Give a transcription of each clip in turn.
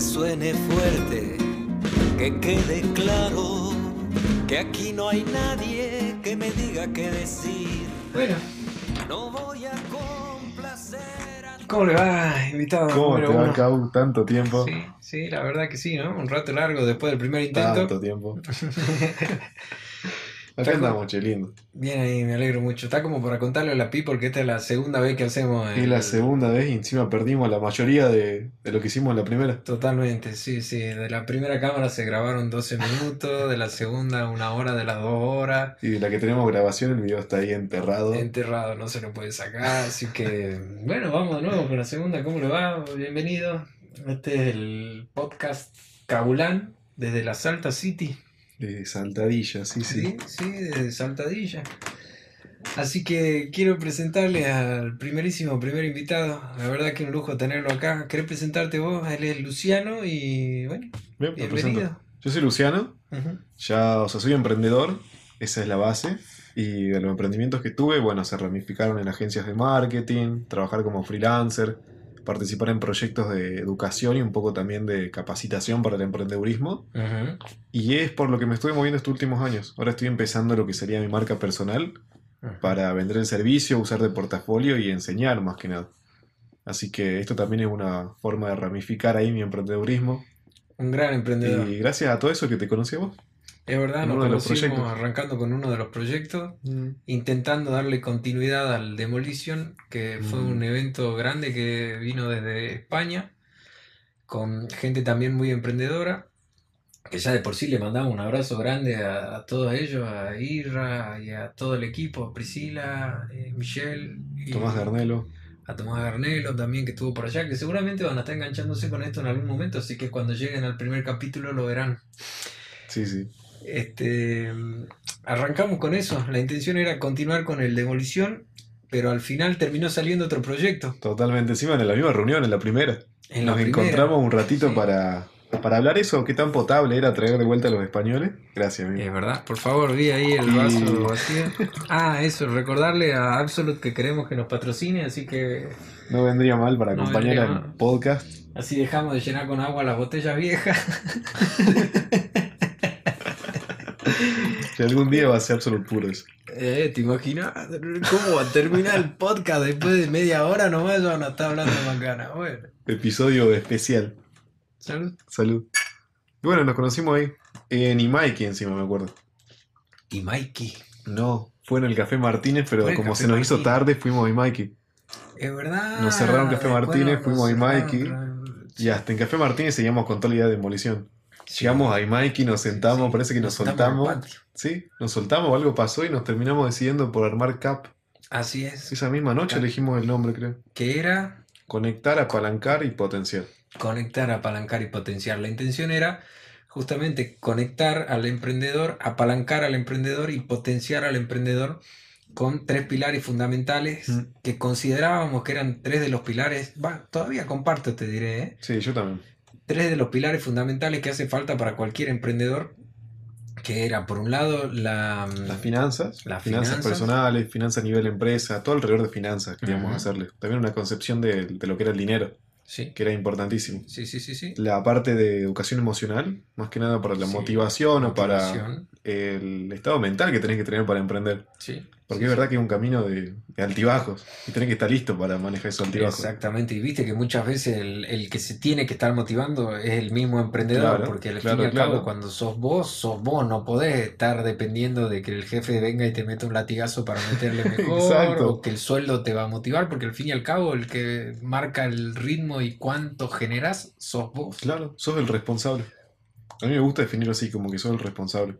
que suene fuerte, que quede claro que aquí no hay nadie que me diga qué decir. Bueno, No voy a complacer a ¿cómo le va, invitado? ¿Cómo te va? Cau? Tanto tiempo. Sí, sí, la verdad que sí, ¿no? Un rato largo después del primer intento. Tanto tiempo. Acá andamos, che, lindo. Bien ahí, me alegro mucho. Está como para contarle a la people que esta es la segunda vez que hacemos. Es el- la segunda vez y encima perdimos la mayoría de, de lo que hicimos en la primera. Totalmente, sí, sí. De la primera cámara se grabaron 12 minutos, de la segunda una hora, de las dos horas. Y de la que tenemos grabación, el video está ahí enterrado. Enterrado, no se lo puede sacar. Así que, bueno, vamos de nuevo con la segunda. ¿Cómo le va? Bienvenido. Este es el podcast Cabulán desde la Salta City. De saltadilla, sí, sí. Sí, sí, desde Saltadilla. Así que quiero presentarle al primerísimo primer invitado. La verdad que un lujo tenerlo acá. ¿Querés presentarte vos? Él es Luciano y bueno, Bien, presento. bienvenido. Yo soy Luciano, Ujú. ya, o sea, soy emprendedor, esa es la base. Y de los emprendimientos que tuve, bueno, se ramificaron en agencias de marketing, trabajar como freelancer, participar en proyectos de educación y un poco también de capacitación para el emprendedurismo. Y es por lo que me estuve moviendo estos últimos años. Ahora estoy empezando lo que sería mi marca personal para vender el servicio, usar de portafolio y enseñar más que nada. Así que esto también es una forma de ramificar ahí mi emprendedurismo. Un gran emprendedor. Y gracias a todo eso que te conocí a vos. Es verdad, nos conocimos arrancando con uno de los proyectos, intentando darle continuidad al Demolition, que fue Mm. un evento grande que vino desde España, con gente también muy emprendedora, que ya de por sí le mandamos un abrazo grande a, a todos ellos, a Irra y a todo el equipo, a Priscila, eh, Michelle, y Tomás Garnelo. a Tomás Garnelo también que estuvo por allá, que seguramente van a estar enganchándose con esto en algún momento, así que cuando lleguen al primer capítulo lo verán. Sí, sí. Este, arrancamos con eso. La intención era continuar con el Demolición, pero al final terminó saliendo otro proyecto. Totalmente. Encima en la misma reunión, en la primera. En la Nos primera. encontramos un ratito Sí. para, para hablar eso. ¿Qué tan potable era traer de vuelta a los españoles? Gracias, amigo. Es verdad, por favor, vi ahí el Y- vaso vacío. Ah, eso, recordarle a Absolute que queremos que nos patrocine, así que No vendría mal para No acompañar al podcast. así dejamos de llenar con agua las botellas viejas. Que algún día va a ser absoluto puro eso. Eh, ¿te imaginas cómo va a terminar el podcast después de media hora nomás? Ya van a estar hablando macana. Bueno, Episodio especial. salud. Salud. Y bueno, nos conocimos ahí. En Imaiki encima, me acuerdo. Mikey. No, fue en el Café Martínez, pero como Café se nos hizo tarde, fuimos a Imaiki. Es verdad. Nos cerraron Café Martínez, fuimos a cerraron, claro. Y hasta en Café Martínez seguíamos con toda la idea de demolición. Llegamos a Imaiki, nos sentamos, Sí, parece que nos, soltamos. Sí, nos soltamos, algo pasó y nos terminamos decidiendo por armar CAP. Así es. Esa misma noche Cap. elegimos el nombre, creo. Que era Conectar, apalancar y potenciar. conectar, apalancar y potenciar. La intención era justamente conectar al emprendedor, apalancar al emprendedor y potenciar al emprendedor con tres pilares fundamentales Mm. que considerábamos que eran tres de los pilares, va, todavía comparto, te diré, ¿eh? Sí, yo también. Tres de los pilares fundamentales que hace falta para cualquier emprendedor, que era por un lado la, Las finanzas, Las finanzas, finanzas. personales, finanzas a nivel empresa, todo alrededor de finanzas queríamos hacerle. También una concepción de, de lo que era el dinero, sí, que era importantísimo. sí, sí, sí, sí. La parte de educación emocional, más que nada para la Sí, motivación o para Motivación, el estado mental que tenés que tener para emprender. sí, Porque es verdad que es un camino de, de altibajos y tenés que estar listo para manejar esos altibajos. Exactamente, y viste que muchas veces el, el que se tiene que estar motivando es el mismo emprendedor, Claro, porque al claro, fin y al claro. cabo cuando sos vos, sos vos, no podés estar dependiendo de que el jefe venga y te meta un latigazo para meterle mejor, o que el sueldo te va a motivar, porque al fin y al cabo el que marca el ritmo y cuánto generás, sos vos. Claro, sos el responsable. A mí me gusta definirlo así, como que sos el responsable.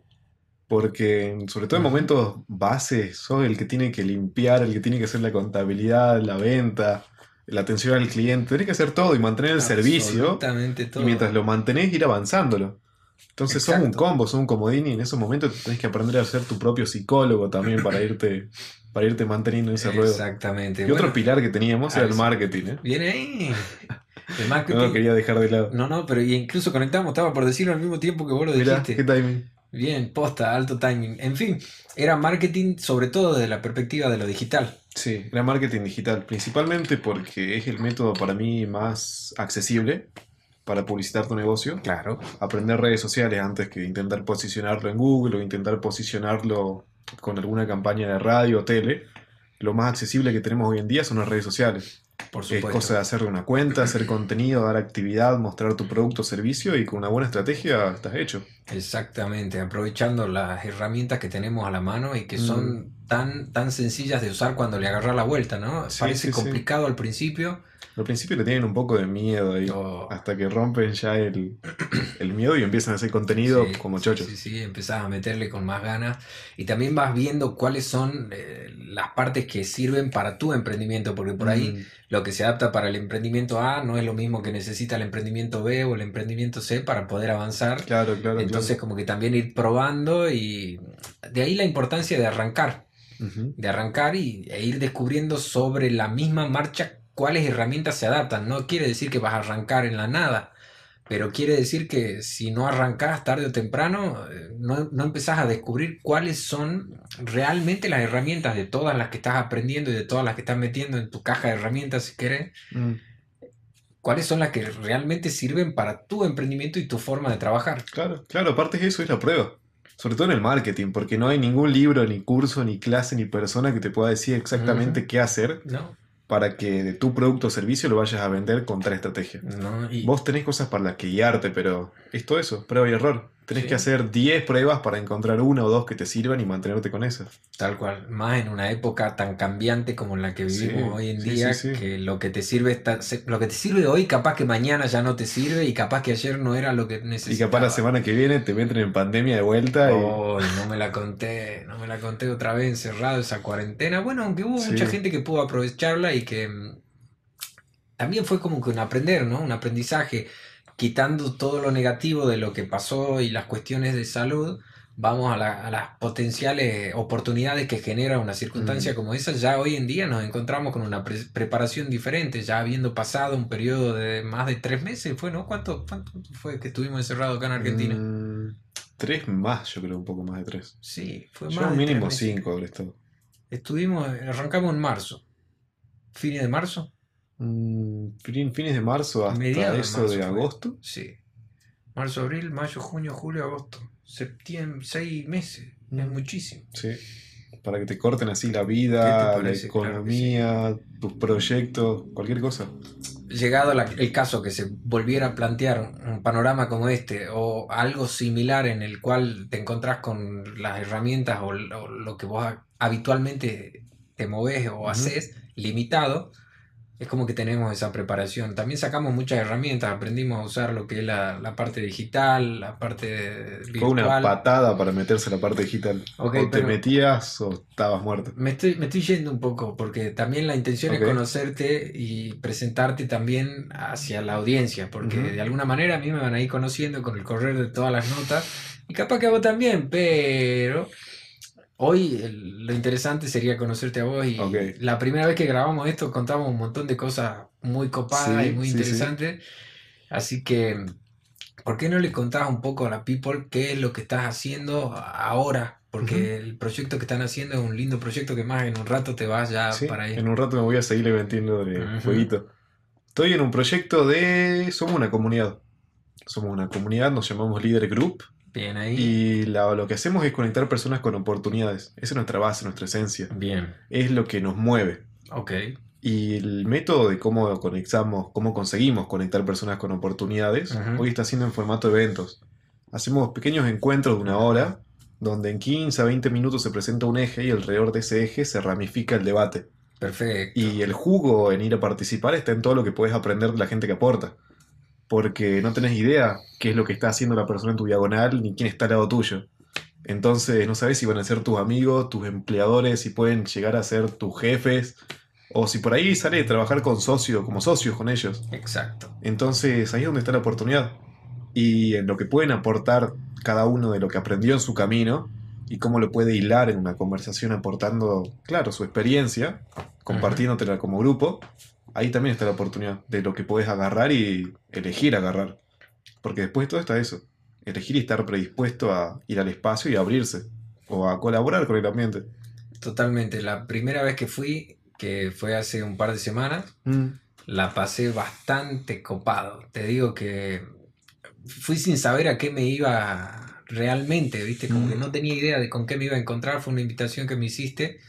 Porque, sobre todo en momentos bases, sos el que tiene que limpiar, el que tiene que hacer la contabilidad, la venta, la atención al cliente. Tenés que hacer todo y mantener el servicio. Todo. Y mientras lo mantenés, ir avanzándolo. Entonces sos un combo, sos un comodín y en esos momentos tenés que aprender a ser tu propio psicólogo también para irte, para irte manteniendo en ese ruedo. Exactamente. Y otro pilar que teníamos era el marketing, ¿eh? Viene ahí. El No marketing. lo quería dejar de lado. No, no, pero incluso conectamos, estaba por decirlo al mismo tiempo que vos lo Mirá, dijiste. qué timing. Bien, posta, alto timing. En fin, era marketing sobre todo desde la perspectiva de lo digital. Sí, era marketing digital, principalmente porque es el método para mí más accesible para publicitar tu negocio. Claro. Aprender redes sociales antes que intentar posicionarlo en Google o intentar posicionarlo con alguna campaña de radio o tele. Lo más accesible que tenemos hoy en día son las redes sociales. Por Es cosa de hacerle una cuenta, hacer contenido, dar actividad, mostrar tu producto o servicio y con una buena estrategia estás hecho. Exactamente, aprovechando las herramientas que tenemos a la mano y que Mm. son tan, tan sencillas de usar cuando le agarras la vuelta, ¿no? Sí, Parece sí, sí. complicado al principio. Al principio le tienen un poco de miedo ahí, hasta que rompen ya el, el miedo y empiezan a hacer contenido Sí, como sí, chochos. Sí, sí, empezás a meterle con más ganas y también vas viendo cuáles son eh, las partes que sirven para tu emprendimiento, porque por ahí Mm, lo que se adapta para el emprendimiento A no es lo mismo que necesita el emprendimiento B o el emprendimiento C para poder avanzar. claro, claro, Entonces como que también ir probando y de ahí la importancia de arrancar. de arrancar y, e ir descubriendo sobre la misma marcha cuáles herramientas se adaptan. No quiere decir que vas a arrancar en la nada, pero quiere decir que si no arrancás tarde o temprano, eh, no, no empezás a descubrir cuáles son realmente las herramientas de todas las que estás aprendiendo y de todas las que estás metiendo en tu caja de herramientas, si querés, Mm, cuáles son las que realmente sirven para tu emprendimiento y tu forma de trabajar. Claro, claro, aparte de eso es la prueba. Sobre todo en el marketing, porque no hay ningún libro, ni curso, ni clase, ni persona que te pueda decir exactamente qué hacer ¿No? Para que de tu producto o servicio lo vayas a vender con tal estrategia. ¿No? Y- Vos tenés cosas para las que guiarte, pero es todo eso, prueba y error. Tenés Sí. que hacer 10 pruebas para encontrar una o dos que te sirvan y mantenerte con esas. Tal cual, más en una época tan cambiante como la que Sí, vivimos hoy en sí, día, que lo que te sirve está- lo que te sirve hoy, capaz que mañana ya no te sirve y capaz que ayer no era lo que Y necesitabas. capaz la semana que viene te meten en pandemia de vuelta y... Oh, y no me la conté, no me la conté otra vez encerrado esa cuarentena. Bueno, aunque hubo mucha gente que pudo aprovecharla y que mm, también fue como que un aprender, ¿no? Un aprendizaje, quitando todo lo negativo de lo que pasó y las cuestiones de salud, vamos a, la- a las potenciales oportunidades que genera una circunstancia Mm. como esa. Ya hoy en día nos encontramos con una pre- preparación diferente, ya habiendo pasado un periodo de más de tres meses, ¿fue, no? ¿Cuánto, cuánto fue que estuvimos encerrados acá en Argentina? Mm, tres más, yo creo, un poco más de tres. Sí, fue más Yo de tres mínimo meses. cinco habré estado. Estuvimos, arrancamos en marzo. ¿Fines de marzo? Mm, fin- fines de marzo hasta Mediados de eso marzo de agosto. Sí. Marzo, abril, mayo, junio, julio, agosto. Septiembre, seis meses. Es Mm. muchísimo. Sí. Para que te corten así la ¿Qué vida, la? Claro sí. economía, tus proyectos, cualquier cosa. Llegado la- el caso que se volviera a plantear un panorama como este o algo similar en el cual te encontrás con las herramientas o, lo- lo que vos ha- habitualmente te moves o haces limitado, es como que tenemos esa preparación. También sacamos muchas herramientas, aprendimos a usar lo que es la, la parte digital, la parte Fue una virtual. patada para meterse a la parte digital. O te metías o estabas muerto. Me estoy, me estoy yendo un poco porque también la intención es conocerte y presentarte también hacia la audiencia, porque de alguna manera a mí me van a ir conociendo con el correr de todas las notas y capaz que a vos también, pero hoy el- lo interesante sería conocerte a vos y Ok. la primera vez que grabamos esto contamos un montón de cosas muy copadas Sí, y muy sí, sí. interesantes, así que ¿por qué no le contás un poco a la people qué es lo que estás haciendo ahora? Porque el proyecto que están haciendo es un lindo proyecto que más en un rato te vas ya Sí, para ahí. En un rato me voy a seguir metiendo de Ujú. jueguito. Estoy en un proyecto de. Somos una comunidad. Somos una comunidad, nos llamamos Líder Group. Bien ahí. Y la- lo que hacemos es conectar personas con oportunidades. Esa es nuestra base, nuestra esencia. Bien, Es lo que nos mueve. ok. Y el método de cómo conectamos, cómo conseguimos conectar personas con oportunidades, hoy está siendo en formato de eventos. Hacemos pequeños encuentros de una hora, donde en 15 a 20 minutos se presenta un eje y alrededor de ese eje se ramifica el debate. Perfecto. Y el jugo en ir a participar está en todo lo que puedes aprender de la gente que aporta. Porque no tenés idea qué es lo que está haciendo la persona en tu diagonal ni quién está al lado tuyo. Entonces no sabes si van a ser tus amigos, tus empleadores, si pueden llegar a ser tus jefes, o si por ahí sale de trabajar con socios, como socios con ellos. Exacto. Entonces ahí es donde está la oportunidad. Y en lo que pueden aportar cada uno de lo que aprendió en su camino y cómo lo puede hilar en una conversación aportando, claro, su experiencia, compartiéndotela como grupo, ahí también está la oportunidad de lo que puedes agarrar y elegir agarrar. Porque después de todo está eso, elegir y estar predispuesto a ir al espacio y abrirse, o a colaborar con el ambiente. Totalmente. La primera vez que fui, que fue hace un par de semanas, la pasé bastante copado. Te digo que fui sin saber a qué me iba realmente, ¿viste? Como que Mm. no tenía idea de con qué me iba a encontrar. Fue una invitación que me hiciste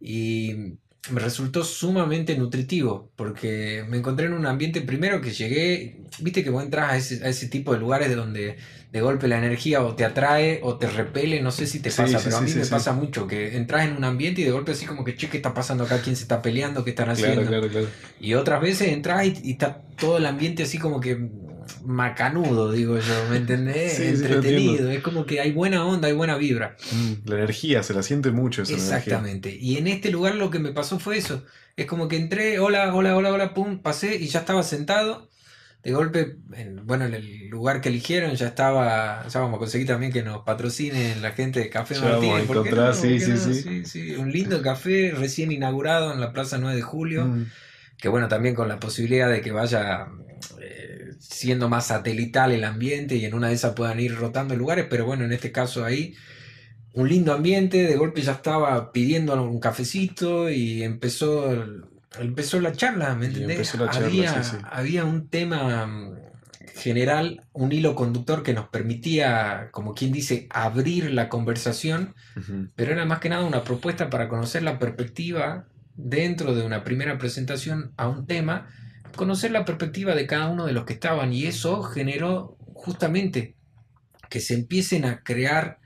y me resultó sumamente nutritivo porque me encontré en un ambiente primero que llegué, viste que vos entras a ese, a ese tipo de lugares de donde de golpe la energía o te atrae o te repele, no sé si te pasa, sí, pero a mí sí, me pasa mucho que entras en un ambiente y de golpe así como que, che, ¿qué está pasando acá? ¿Quién se está peleando? ¿Qué están haciendo? Claro, claro, claro. Y otras veces entras y, y está todo el ambiente así como que macanudo, digo yo, ¿me entendés? Sí, Entretenido, es como que hay buena onda, hay buena vibra. Mm, La energía, se la siente mucho esa energía. Exactamente. Y en este lugar lo que me pasó fue eso. Es como que entré, hola, hola, hola, hola, pum, pasé y ya estaba sentado. De golpe, en, bueno, en el lugar que eligieron ya estaba, ya vamos a conseguir también que nos patrocinen la gente de Café Martínez. sí, ¿Por qué sí, no? sí. Un lindo café recién inaugurado en la Plaza 9 de Julio. Mm, Que bueno, también con la posibilidad de que vaya siendo más satelital el ambiente y en una de esas puedan ir rotando lugares, pero bueno, en este caso ahí un lindo ambiente, de golpe ya estaba pidiendo un cafecito y empezó, empezó la charla, ¿me entendés? empezó la charla, había, sí, sí. había un tema mm, general, un hilo conductor que nos permitía, como quien dice, abrir la conversación pero era más que nada una propuesta para conocer la perspectiva dentro de una primera presentación a un tema, conocer la perspectiva de cada uno de los que estaban y eso generó justamente que se empiecen a crear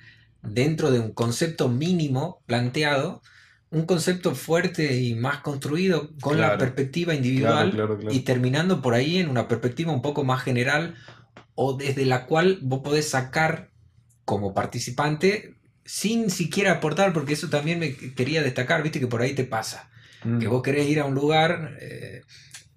dentro de un concepto mínimo planteado, un concepto fuerte y más construido con la perspectiva individual Claro, claro, claro. y terminando por ahí en una perspectiva un poco más general o desde la cual vos podés sacar como participante sin siquiera aportar, porque eso también me quería destacar, viste que por ahí te pasa, Mm, que vos querés ir a un lugar eh,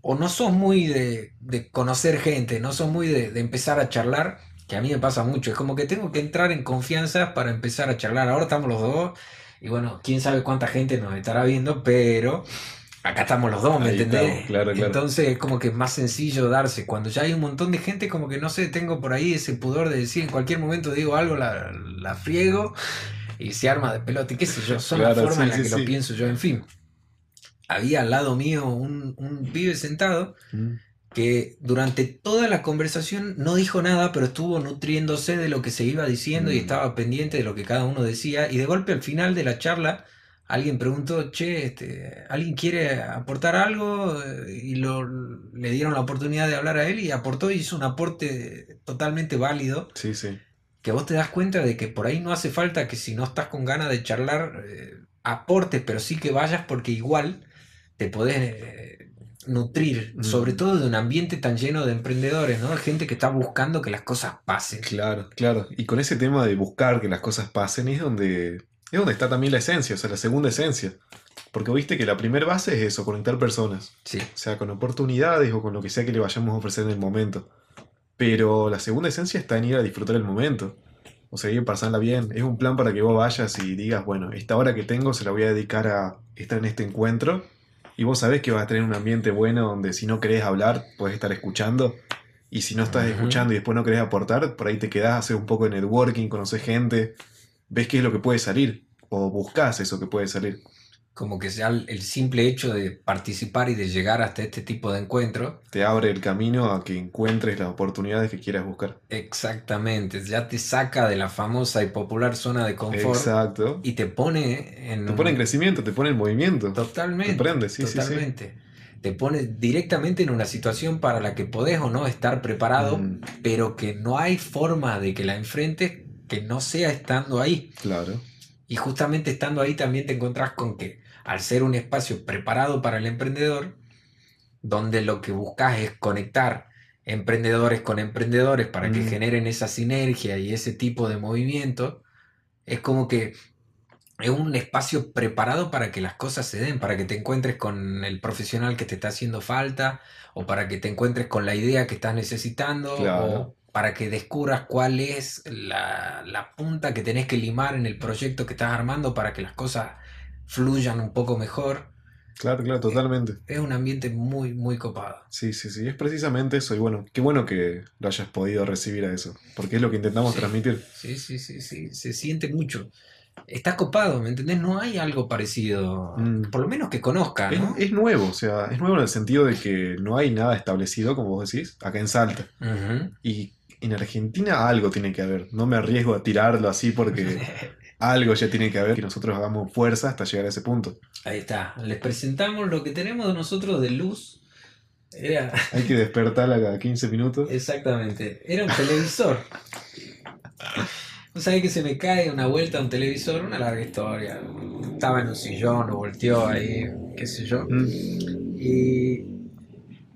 o no sos muy de, de conocer gente, no sos muy de, de empezar a charlar, que a mí me pasa mucho, es como que tengo que entrar en confianza para empezar a charlar, ahora estamos los dos y bueno, quién sabe cuánta gente nos estará viendo, pero acá estamos los dos, ¿me Ahí entendés? estamos, claro, claro. Entonces es como que es más sencillo darse. Cuando ya hay un montón de gente, como que no sé, tengo por ahí ese pudor de decir en cualquier momento digo algo, la, la friego y se arma de pelota. Y qué sé yo, son Claro, la forma en sí, la sí, que sí. lo pienso yo. En fin, había al lado mío un, un pibe sentado mm. que durante toda la conversación no dijo nada, pero estuvo nutriéndose de lo que se iba diciendo y Mm. estaba pendiente de lo que cada uno decía. Y de golpe al final de la charla, alguien preguntó, che, este, ¿alguien quiere aportar algo? Y lo, le dieron la oportunidad de hablar a él y aportó y hizo un aporte totalmente válido. Sí, sí. Que vos te das cuenta de que por ahí no hace falta que si no estás con ganas de charlar, eh, aportes, pero sí que vayas porque igual te podés eh, nutrir, Mm. sobre todo de un ambiente tan lleno de emprendedores, ¿no? De gente que está buscando que las cosas pasen. Claro, claro. Y con ese tema de buscar que las cosas pasen es donde, es donde está también la esencia, o sea, la segunda esencia. Porque viste que la primera base es eso, conectar personas. Sí, O sea, con oportunidades o con lo que sea que le vayamos a ofrecer en el momento. Pero la segunda esencia está en ir a disfrutar el momento. O sea, ir a pasarla bien. Es un plan para que vos vayas y digas, bueno, esta hora que tengo se la voy a dedicar a estar en este encuentro. Y vos sabés que vas a tener un ambiente bueno donde si no querés hablar, puedes estar escuchando. Y si no estás escuchando y después no querés aportar, por ahí te quedás, haces un poco de networking, conoces gente, ves qué es lo que puede salir. O buscas eso que puede salir. Como que sea el simple hecho de participar y de llegar hasta este tipo de encuentro, Te abre el camino a que encuentres las oportunidades que quieras buscar. exactamente, ya te saca de la famosa y popular zona de confort Exacto. y te pone en Te pone en crecimiento, te pone en movimiento. Totalmente. Te prende, sí, sí, sí. totalmente. Te pone directamente en una situación para la que podés o no estar preparado, Mm, pero que no hay forma de que la enfrentes que no sea estando ahí. claro. Y justamente estando ahí también te encontrás con que al ser un espacio preparado para el emprendedor, donde lo que buscas es conectar emprendedores con emprendedores para que Mm. generen esa sinergia y ese tipo de movimiento, es como que es un espacio preparado para que las cosas se den, para que te encuentres con el profesional que te está haciendo falta, o para que te encuentres con la idea que estás necesitando, Claro. o para que descubras cuál es la, la punta que tenés que limar en el proyecto que estás armando para que las cosas fluyan un poco mejor. Claro, claro, totalmente. Es un ambiente muy, muy copado. Sí, sí, sí. Es precisamente eso. Y bueno, qué bueno que lo hayas podido recibir a eso. Porque es lo que intentamos Sí. transmitir. Sí, sí, sí, sí, se siente mucho. está copado, ¿me entendés? No hay algo parecido, Mm. por lo menos que conozca, Es, ¿no? es nuevo, o sea, es nuevo en el sentido de que no hay nada establecido, como vos decís, acá en Salta. Y en Argentina algo tiene que haber. No me arriesgo a tirarlo así porque algo ya tiene que haber que nosotros hagamos fuerza hasta llegar a ese punto. Ahí está, les presentamos lo que tenemos nosotros de luz. Era, Hay que despertarla cada 15 minutos. exactamente, era un televisor. Vos sabés que se me cae una vuelta un televisor, una larga historia. Estaba en un sillón, lo volteó ahí, qué sé yo. Mm, Y,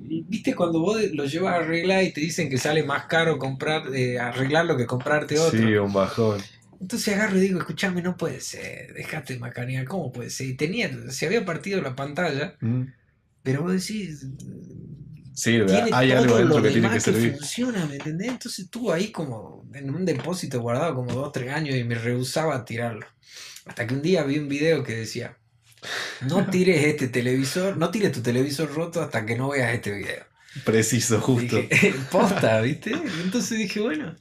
y viste cuando vos lo llevas a arreglar y te dicen que sale más caro comprar, eh, arreglarlo que comprarte otro. Sí, un bajón. Entonces agarro y digo, escuchame, no puede ser, dejate macanear, ¿cómo puede ser? Y tenía, se había partido la pantalla, Mm, pero vos decís, Sirve, tiene hay todo algo lo dentro que tiene que servir. funciona, ¿me entendés? Entonces estuvo ahí como en un depósito guardado como dos o tres años y me rehusaba a tirarlo. Hasta que un día vi un video que decía, no tires este televisor, no tires tu televisor roto hasta que no veas este video. Preciso, justo. Dije, posta, ¿viste? Entonces dije, bueno,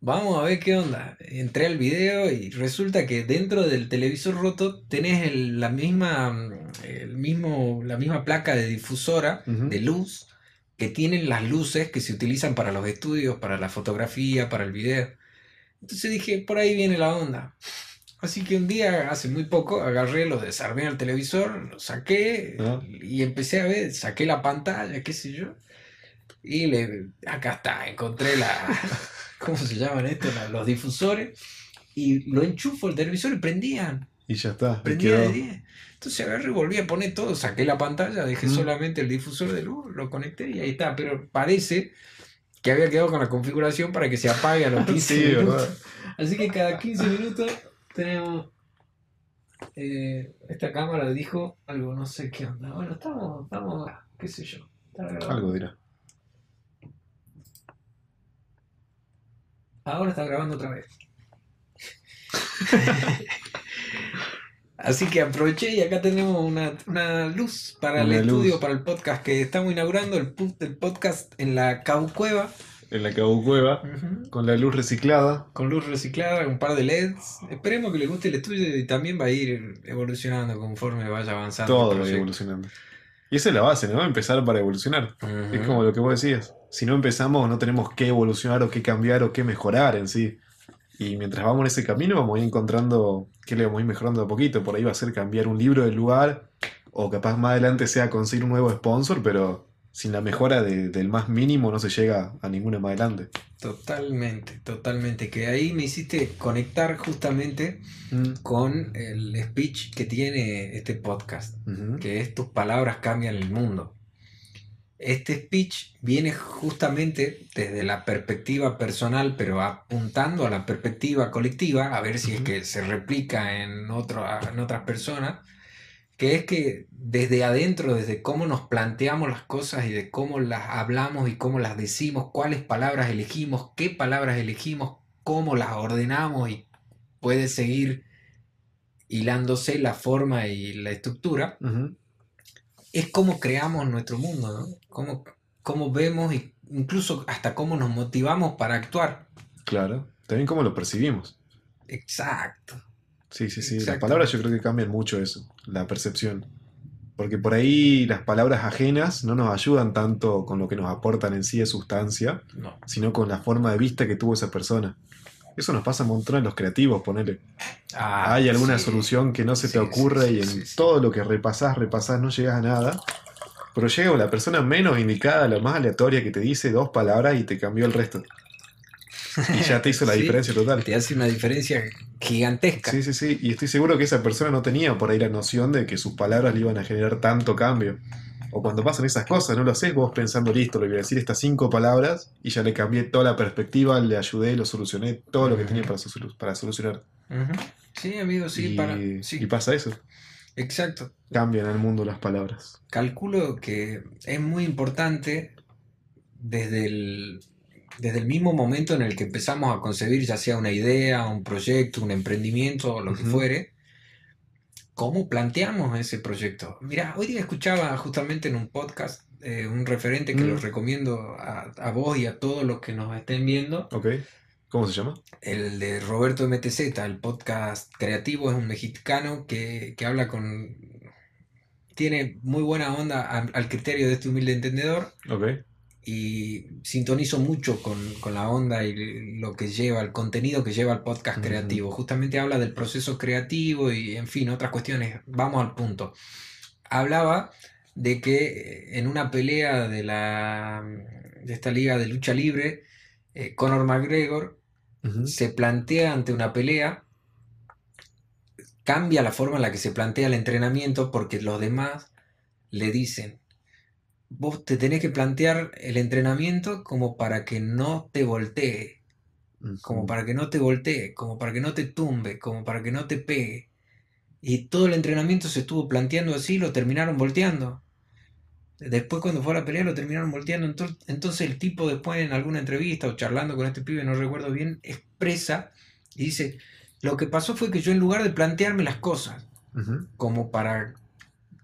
vamos a ver qué onda. Entré al video y resulta que dentro del televisor roto tenés el- la misma, el mismo, la misma placa de difusora de luz que tienen las luces que se utilizan para los estudios, para la fotografía, para el video. Entonces dije, por ahí viene la onda. Así que un día, hace muy poco, agarré, lo desarmé al televisor, lo saqué Ah. y empecé a ver, saqué la pantalla, qué sé yo. Y le, acá está, encontré la, ¿cómo se llaman estos? Los difusores. Y lo enchufo al televisor y prendían, Y ya está. prendía de quedó. 10. Entonces agarré y volví a poner todo, saqué la pantalla, dejé Mm. solamente el difusor de luz, lo conecté y ahí está. Pero parece que había quedado con la configuración para que se apague a los 15 Sí, minutos. ¿verdad? Así que cada 15 minutos tenemos. eh, esta cámara dijo algo, no sé qué onda. Bueno, estamos, estamos, qué sé yo. Algo dirá. Ahora está grabando otra vez. Así que aproveché y acá tenemos una, una luz para el estudio, para el podcast, que estamos inaugurando el, el podcast en la Caucueva, En la Cabo Cueva, con la luz reciclada. con luz reciclada, un par de LEDs. Esperemos que les guste el estudio y también va a ir evolucionando conforme vaya avanzando. Todo va evolucionando. Y esa es la base, ¿no? Empezar para evolucionar. Ujú. Es como lo que vos decías. Si no empezamos, no tenemos que evolucionar o que cambiar o que mejorar en sí. Y mientras vamos en ese camino, vamos a ir encontrando que le vamos a ir mejorando de a poquito. Por ahí va a ser cambiar un libro del lugar, o capaz más adelante sea conseguir un nuevo sponsor, pero sin la mejora de- del más mínimo no se llega a ninguna más adelante. Totalmente, totalmente. Que ahí me hiciste conectar justamente con el speech que tiene este podcast. Que es tus palabras cambian el mundo. Este speech viene justamente desde la perspectiva personal, pero apuntando a la perspectiva colectiva, a ver si es que se replica en, otro, en otras personas, que es que desde adentro, desde cómo nos planteamos las cosas y de cómo las hablamos y cómo las decimos, cuáles palabras elegimos, qué palabras elegimos, cómo las ordenamos y puede seguir hilándose la forma y la estructura. Es cómo creamos nuestro mundo, ¿no? Cómo, cómo vemos e incluso hasta cómo nos motivamos para actuar. Claro. También cómo lo percibimos. Exacto. Sí, sí, sí. Las palabras yo creo que cambian mucho eso, la percepción. Porque por ahí las palabras ajenas no nos ayudan tanto con lo que nos aportan en sí de sustancia, No. sino con la forma de vista que tuvo esa persona. Eso nos pasa un montón en los creativos, ponele. Ah, Hay alguna sí. solución que no se Sí, te ocurre sí, y en todo lo que repasás, repasás, no llegas a nada. Pero llega la persona menos indicada, la más aleatoria, que te dice dos palabras y te cambió el resto. Y ya te hizo la diferencia total. Te hace una diferencia gigantesca. Sí, sí, sí. Y estoy seguro que esa persona no tenía por ahí la noción de que sus palabras le iban a generar tanto cambio. O cuando pasan esas cosas, no lo haces vos pensando, listo, le voy a decir estas cinco palabras y ya le cambié toda la perspectiva, le ayudé, lo solucioné, todo lo que tenía para, solu- para solucionar. Sí, amigo, sí, y, para. Sí, y pasa eso. exacto. Cambian al mundo las palabras. Calculo que es muy importante desde el, desde el mismo momento en el que empezamos a concebir ya sea una idea, un proyecto, un emprendimiento o lo que fuere, cómo planteamos ese proyecto. Mira, hoy día escuchaba justamente en un podcast eh, un referente que Mm. los recomiendo a, a vos y a todos los que nos estén viendo, ¿Ok? ¿Cómo se llama? El de Roberto MTZ, el podcast creativo, es un mexicano que, que habla con... Tiene muy buena onda al, al criterio de este humilde entendedor Ok. Y sintonizo mucho con, con la onda y lo que lleva, el contenido que lleva el podcast creativo. Justamente habla del proceso creativo y, en fin, otras cuestiones. Vamos al punto. Hablaba de que eh, en una pelea de, la, de esta liga de lucha libre, eh, Conor McGregor se plantea ante una pelea, cambia la forma en la que se plantea el entrenamiento porque los demás le dicen, vos te tenés que plantear el entrenamiento como para que no te voltee, como para que no te voltee, como para que no te tumbe, como para que no te pegue. Y todo el entrenamiento se estuvo planteando así, lo terminaron volteando. Después cuando fue a la pelea lo terminaron volteando. Entonces, el tipo después en alguna entrevista o charlando con este pibe, no recuerdo bien, expresa y dice, lo que pasó fue que yo en lugar de plantearme las cosas Ujú. como para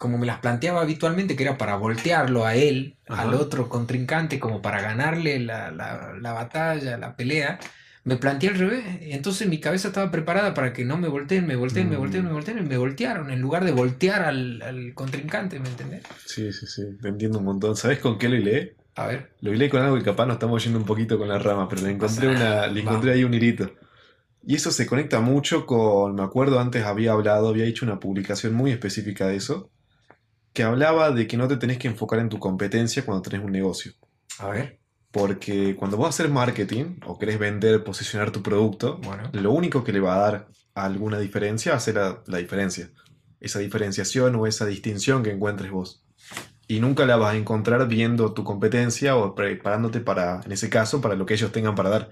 como me las planteaba habitualmente, que era para voltearlo a él, Ajá. al otro contrincante, como para ganarle la, la- la batalla, la pelea, me planteé al revés. Entonces mi cabeza estaba preparada para que no me volteen, me volteen, me volteen, Mm. me volteen, y me voltearon, en lugar de voltear al, al contrincante, ¿me entendés? Sí, sí, sí. Te entiendo un montón. ¿Sabes con qué lo hilé? A ver, Lo hilé con algo que capaz nos estamos yendo un poquito con la rama, pero le encontré, una, le encontré ahí un hilito. Y eso se conecta mucho con, me acuerdo antes había hablado, había hecho una publicación muy específica de eso, que hablaba de que no te tenés que enfocar en tu competencia cuando tenés un negocio. a ver, Porque cuando vos hacer marketing o querés vender, posicionar tu producto, bueno, lo único que le va a dar alguna diferencia va a ser la, la diferencia. Esa diferenciación o esa distinción que encuentres vos. Y nunca la vas a encontrar viendo tu competencia o preparándote para, en ese caso, para lo que ellos tengan para dar.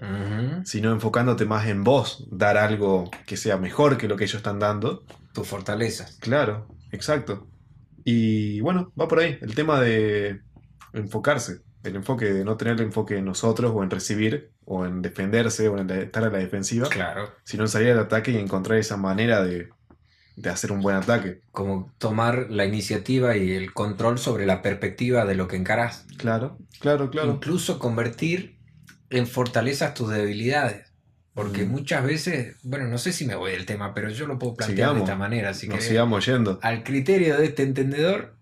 Sino enfocándote más en vos, dar algo que sea mejor que lo que ellos están dando. tus fortalezas. Claro, exacto. Y bueno, va por ahí. El tema de enfocarse. El enfoque de no tener el enfoque en nosotros o en recibir o en defenderse o en estar a la defensiva Claro, sino salir al ataque y encontrar esa manera de, de hacer un buen ataque. como tomar la iniciativa y el control sobre la perspectiva de lo que encarás. Claro, claro, claro. incluso convertir en fortalezas tus debilidades. Porque Mm. muchas veces, bueno, no sé si me voy del tema, pero yo lo puedo plantear Sigamos. de esta manera. Así Nos que sigamos yendo. al criterio de este entendedor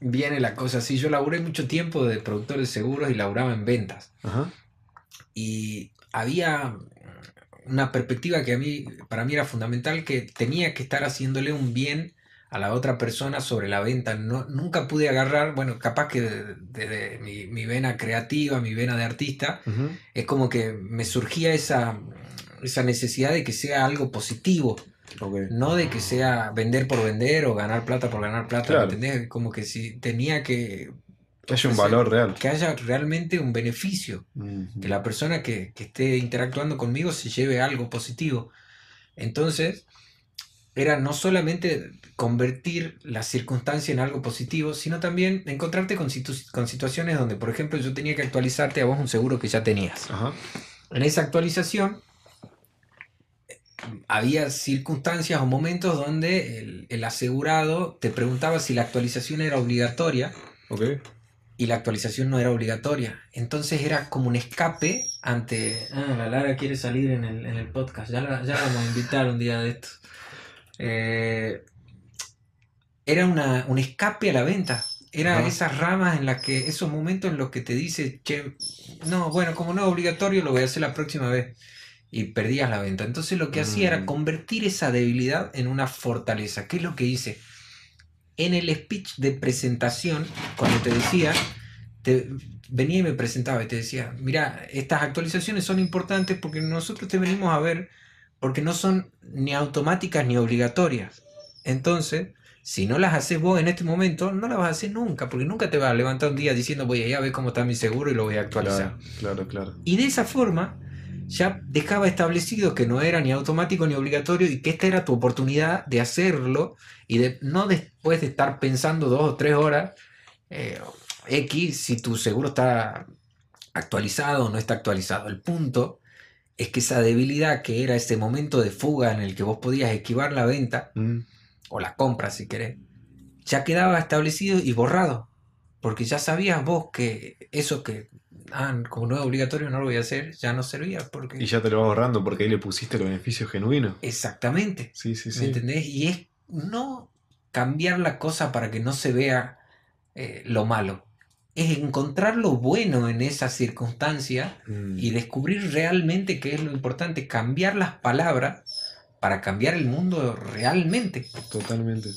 viene la cosa así. Yo laburé mucho tiempo de productor de seguros y laburaba en ventas. Ajá. Y había una perspectiva que a mí, para mí era fundamental, que tenía que estar haciéndole un bien a la otra persona sobre la venta. No, nunca pude agarrar, bueno, capaz que desde mi, mi vena creativa, mi vena de artista, es como que me surgía esa, esa necesidad de que sea algo positivo, no de que sea vender por vender o ganar plata por ganar plata, Claro. ¿me ¿entendés? Como que si tenía que, Que haya un valor real. que haya realmente un beneficio, Ujú. que la persona que, que esté interactuando conmigo se lleve algo positivo. Entonces, era no solamente convertir la circunstancia en algo positivo, sino también encontrarte con, situ- con situaciones donde, por ejemplo, yo tenía que actualizarte a vos un seguro que ya tenías. Ajá. En esa actualización había circunstancias o momentos donde el, el asegurado te preguntaba si la actualización era obligatoria Ok. y la actualización no era obligatoria. Entonces era como un escape ante... Ah, la Lara quiere salir en el, en el podcast, ya la, ya la vamos a invitar un día de estos. Eh, era una, un escape a la venta. Era Ajá. esas ramas en las que, esos momentos en los que te dice, che, no, bueno, como no es obligatorio, lo voy a hacer la próxima vez. Y perdías la venta. Entonces lo que hacía era Mm. convertir esa debilidad en una fortaleza. ¿Qué es lo que hice? En el speech de presentación, cuando te decía, te, venía y me presentaba y te decía, mira, estas actualizaciones son importantes porque nosotros te venimos a ver porque no son ni automáticas ni obligatorias. Entonces, si no las haces vos en este momento, no las vas a hacer nunca, porque nunca te vas a levantar un día diciendo voy a ir a ver cómo está mi seguro y lo voy a actualizar. Claro, claro, claro. Y de esa forma ya dejaba establecido que no era ni automático ni obligatorio y que esta era tu oportunidad de hacerlo y de no después de estar pensando dos o tres horas eh, X si tu seguro está actualizado o no está actualizado. El punto es que esa debilidad que era ese momento de fuga en el que vos podías esquivar la venta Mm. o la compra si querés, ya quedaba establecido y borrado. Porque ya sabías vos que eso que, ah, como no es obligatorio, no lo voy a hacer, ya no servía. Porque... Y ya te lo vas ahorrando porque ahí le pusiste el beneficio genuino. Exactamente. Sí, sí, ¿Me sí. entendés? Y es no cambiar la cosa para que no se vea eh, lo malo. Es encontrar lo bueno en esa circunstancia Mm, y descubrir realmente qué es lo importante. Cambiar las palabras para cambiar el mundo realmente. Totalmente.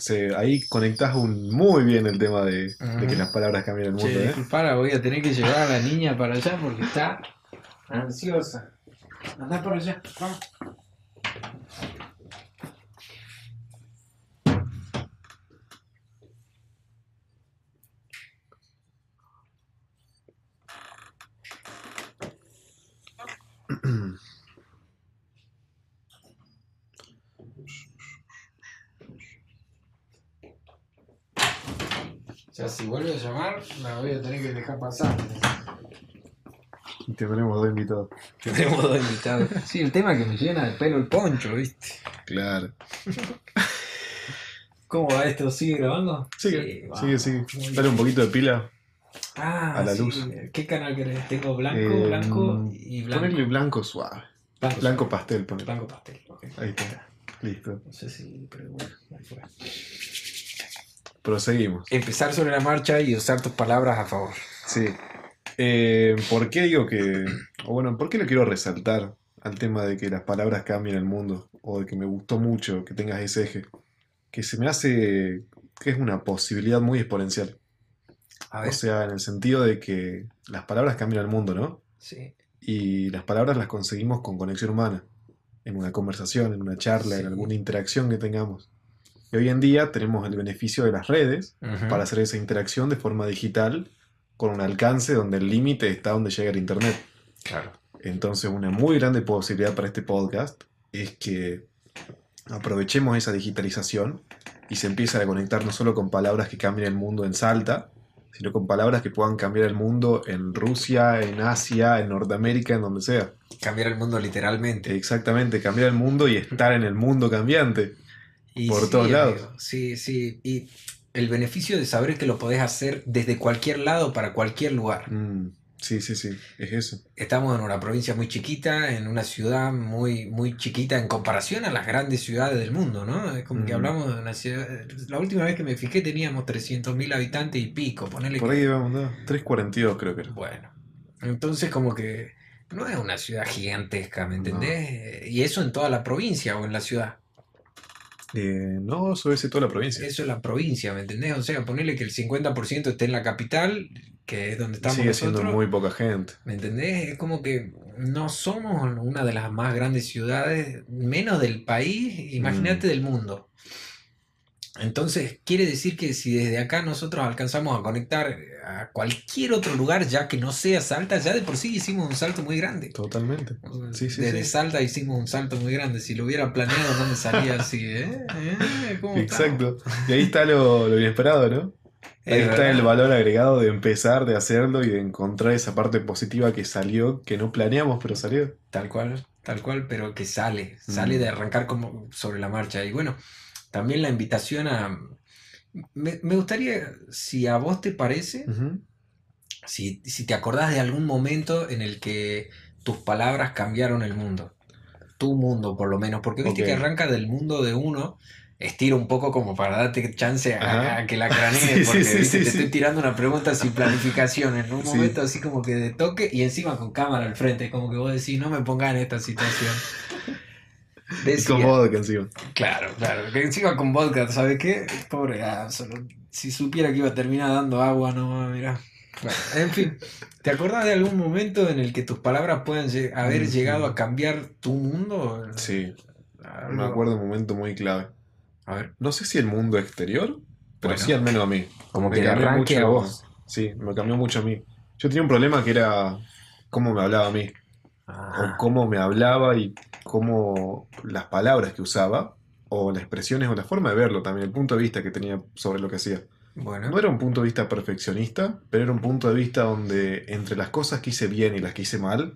Se- ahí conectás un, muy bien el tema de, de que las palabras cambian el mundo, Che, ¿eh? disculpara, voy a tener que llevar a la niña para allá porque está ansiosa. Anda para allá. vamos. Ya si vuelve a llamar, la voy a tener que dejar pasar. Y tenemos dos invitados. Tenemos dos invitados. Sí, el tema es que me llena de pelo el poncho, ¿viste? Claro. ¿Cómo va esto? ¿Sigue grabando? Sigue, Sí, sigue, sigue. Dale un poquito de pila. Ah, a la sí. luz. ¿Qué canal querés? Tengo blanco, Eh, blanco y blanco. Ponele blanco suave. Blanco, Blanco pastel, ponele. Blanco pastel. ok. Ahí está. Listo. No sé si, pero bueno, ahí fue. Proseguimos. Empezar sobre la marcha y usar tus palabras a favor. Sí. Eh, ¿Por qué digo que... O bueno, ¿por qué lo quiero resaltar al tema de que las palabras cambian el mundo? O de que me gustó mucho que tengas ese eje. Que se me hace que es una posibilidad muy exponencial. A ver. O sea, en el sentido de que las palabras cambian el mundo, ¿no? sí. Y las palabras las conseguimos con conexión humana, en una conversación, en una charla, en alguna interacción que tengamos. Y hoy en día tenemos el beneficio de las redes para hacer esa interacción de forma digital con un alcance donde el límite está donde llega el Internet. Claro. Entonces, una muy grande posibilidad para este podcast es que aprovechemos esa digitalización y se empiece a conectar no solo con palabras que cambien el mundo en Salta, sino con palabras que puedan cambiar el mundo en Rusia, en Asia, en Norteamérica, en donde sea. Cambiar el mundo literalmente. Exactamente, cambiar el mundo y estar en el mundo cambiante. Y por sí, todos lados. amigo, Sí, sí. Y el beneficio de saber que lo podés hacer desde cualquier lado para cualquier lugar. Mm, sí, sí, sí, es eso. Estamos en una provincia muy chiquita, en una ciudad muy, muy chiquita en comparación a las grandes ciudades del mundo, ¿no? Es como que Mm. hablamos de una ciudad... La última vez que me fijé teníamos 300.000 habitantes y pico, Por ahí vamos, ¿no? 3.42 creo que era. Bueno, entonces como que no es una ciudad gigantesca, ¿me entendés? Y eso en toda la provincia o en la ciudad. Eh, no, eso es toda la provincia. Eso es la provincia, ¿me entendés? O sea, ponerle que el 50% esté en la capital, que es donde estamos Sigue nosotros. siendo muy poca gente. ¿Me entendés? Es como que no somos una de las más grandes ciudades, menos del país, imagínate Mm. del mundo. Entonces, quiere decir que si desde acá nosotros alcanzamos a conectar a cualquier otro lugar, ya que no sea Salta, ya de por sí hicimos un salto muy grande. Totalmente. Sí, sí, Desde sí. Salta hicimos un salto muy grande. Si lo hubiera planeado, no me salía así, ¿eh? ¿Eh? ¿Cómo estamos? Exacto. Y ahí está lo, lo inesperado, ¿no? Es Ahí está verdad. el valor agregado de empezar, de hacerlo y de encontrar esa parte positiva que salió, que no planeamos, pero salió. Tal cual, tal cual, pero que sale, sale Mm. de arrancar como sobre la marcha. Y bueno, también la invitación a... Me, me gustaría, si a vos te parece, si, si te acordás de algún momento en el que tus palabras cambiaron el mundo. Tu mundo, por lo menos. Porque viste que arranca del mundo de uno. Estiro un poco como para darte chance a, que la cranees, Sí, porque sí, viste, sí, te estoy tirando una pregunta sin planificación, en un momento así como que de toque y encima con cámara al frente, como que vos decís, no me pongas en esta situación. Decía, con vodka encima. Claro, claro. Que encima con vodka, ¿sabes qué? Pobre, ah, solo- si supiera que iba a terminar dando agua, no, mira. Bueno, en fin, ¿te acordás de algún momento en el que tus palabras puedan haber Ujú. llegado a cambiar tu mundo? Sí, Algo- me acuerdo un momento muy clave. A ver, No sé si el mundo exterior, pero Bueno. sí al menos a mí. como Me que de cambió arranque mucho- a vos. Sí, me cambió mucho a mí. Yo tenía un problema que era cómo me hablaba a mí, o Ajá. cómo me hablaba y cómo las palabras que usaba, o las expresiones o la forma de verlo también, el punto de vista que tenía sobre lo que hacía. Bueno, No era un punto de vista perfeccionista, pero era un punto de vista donde entre las cosas que hice bien y las que hice mal,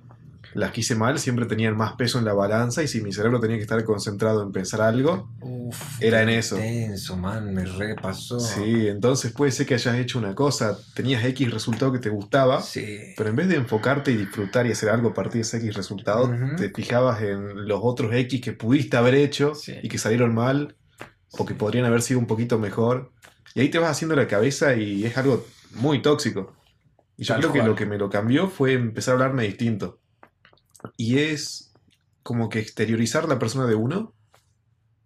las que hice mal siempre tenían más peso en la balanza y si mi cerebro tenía que estar concentrado en pensar algo, Uf, Era en eso. Intenso, man, me repasó. sí, entonces puede ser que hayas hecho una cosa, tenías X resultado que te gustaba, Sí. pero en vez de enfocarte y disfrutar y hacer algo a partir de ese X resultado, te fijabas en los otros X que pudiste haber hecho Sí. y que salieron mal o que podrían haber sido un poquito mejor. Y ahí te vas haciendo la cabeza y es algo muy tóxico. Y yo Tal creo que lo que me lo cambió fue empezar a hablarme distinto. Y es como que exteriorizar la persona de uno,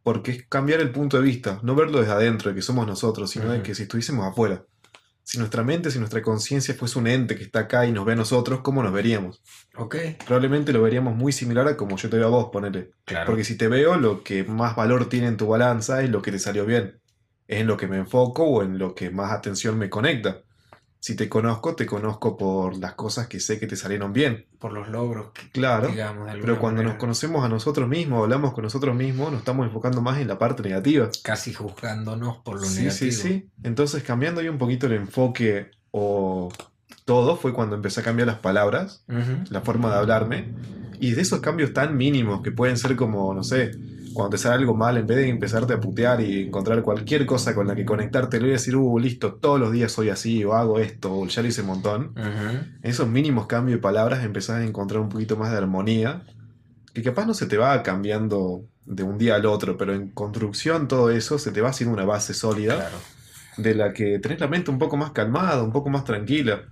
porque es cambiar el punto de vista, no verlo desde adentro, de que somos nosotros, sino de Ujú. que si estuviésemos afuera. Si nuestra mente, si nuestra conciencia fuese un ente que está acá y nos ve a nosotros, ¿cómo nos veríamos? Ok, Probablemente lo veríamos muy similar a como yo te veo a vos, ponele. claro. Porque si te veo, lo que más valor tiene en tu balanza es lo que te salió bien. Es en lo que me enfoco o en lo que más atención me conecta. Si te conozco, te conozco por las cosas que sé que te salieron bien. Por los logros, que, Claro. digamos, Pero cuando nos conocemos a nosotros mismos, hablamos con nosotros mismos, nos estamos enfocando más en la parte negativa. casi juzgándonos por lo Sí, negativo. sí, sí. Entonces, cambiando ahí un poquito el enfoque o todo, fue cuando empecé a cambiar las palabras, la forma de hablarme. Y de esos cambios tan mínimos que pueden ser como, no sé, cuando te sale algo mal, en vez de empezarte a putear y encontrar cualquier cosa con la que conectarte, a decir, uh, listo, todos los días soy así, o hago esto, o ya lo hice un montón. Ujú. En esos mínimos cambios de palabras empezás a encontrar un poquito más de armonía, que capaz no se te va cambiando de un día al otro, pero en construcción todo eso se te va haciendo una base sólida Claro. de la que tenés la mente un poco más calmada, un poco más tranquila.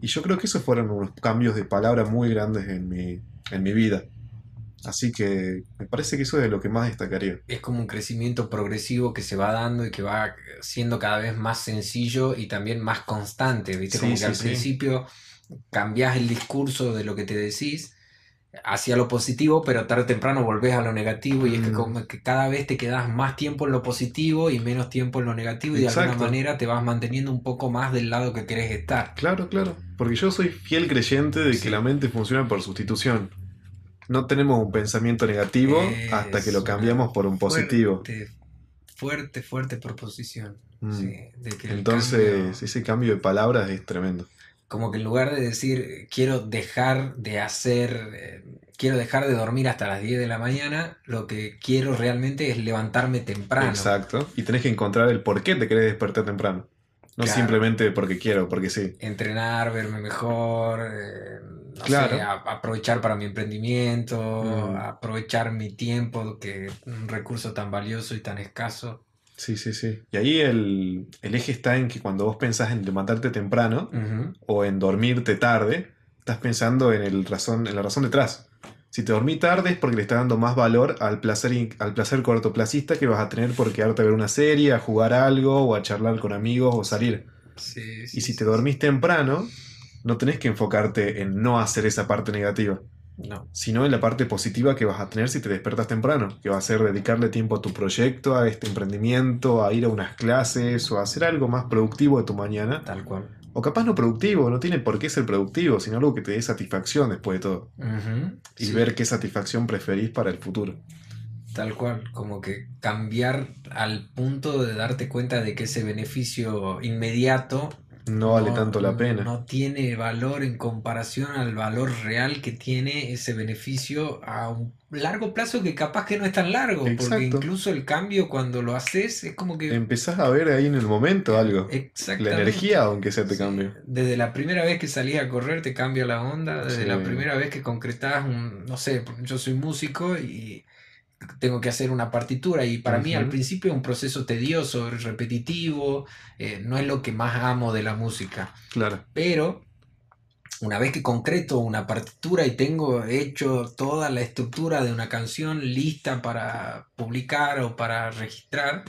Y yo creo que esos fueron unos cambios de palabra muy grandes en mi, en mi vida. Así que me parece que eso es de lo que más destacaría. Es como un crecimiento progresivo que se va dando y que va siendo cada vez más sencillo y también más constante, ¿viste? Sí, Como que sí, al sí. principio cambias el discurso de lo que te decís hacia lo positivo, pero tarde o temprano volvés a lo negativo y es que Mm. como que cada vez te quedas más tiempo en lo positivo y menos tiempo en lo negativo y de alguna manera te vas manteniendo un poco más del lado que querés estar. Claro, claro. Porque yo soy fiel creyente de que la mente funciona por sustitución. No tenemos un pensamiento negativo hasta que lo cambiamos por un positivo. Fuerte, fuerte, fuerte proposición. Mm. sí, de que el Entonces, cambio- ese cambio de palabras es tremendo. Como que en lugar de decir quiero dejar de hacer, eh, quiero dejar de dormir hasta las 10 de la mañana, lo que quiero realmente es levantarme temprano. Exacto. Y tenés que encontrar el por qué te querés despertar temprano. No Claro. simplemente porque quiero, porque sí. Entrenar, verme mejor, eh, no Claro. sé, a- aprovechar para mi emprendimiento, Mm. aprovechar mi tiempo, que es un recurso tan valioso y tan escaso. Sí, sí, sí. Y ahí el, el eje está en que cuando vos pensás en levantarte temprano o en dormirte tarde, estás pensando en, el razón, en la razón detrás. Si te dormí tarde es porque le estás dando más valor al placer, al placer cortoplacista que vas a tener por quedarte a ver una serie, a jugar algo o a charlar con amigos o salir. Sí, sí, Y si te dormís temprano, no tenés que enfocarte en no hacer esa parte negativa, No, sino en la parte positiva que vas a tener si te despertas temprano, que va a ser dedicarle tiempo a tu proyecto, a este emprendimiento, a ir a unas clases o a hacer algo más productivo de tu mañana. tal cual. O capaz no productivo, no tiene por qué ser productivo, sino algo que te dé satisfacción después de todo. Y sí. ver qué satisfacción preferís para el futuro. Tal cual, como que cambiar al punto de darte cuenta de que ese beneficio inmediato No vale tanto la pena. No tiene valor en comparación al valor real que tiene ese beneficio a un largo plazo que capaz que no es tan largo, porque Exacto. incluso el cambio cuando lo haces es como que... Empezás a ver ahí en el momento algo. Exactamente. La energía, aunque sea, te Sí, cambia. Desde la primera vez que salís a correr te cambia la onda, desde Sí. la primera vez que concretás un, no sé, yo soy músico y tengo que hacer una partitura. Y para mí al principio es un proceso tedioso, repetitivo, eh, no es lo que más amo de la música, Claro. pero una vez que concreto una partitura y tengo hecho toda la estructura de una canción lista para publicar o para registrar,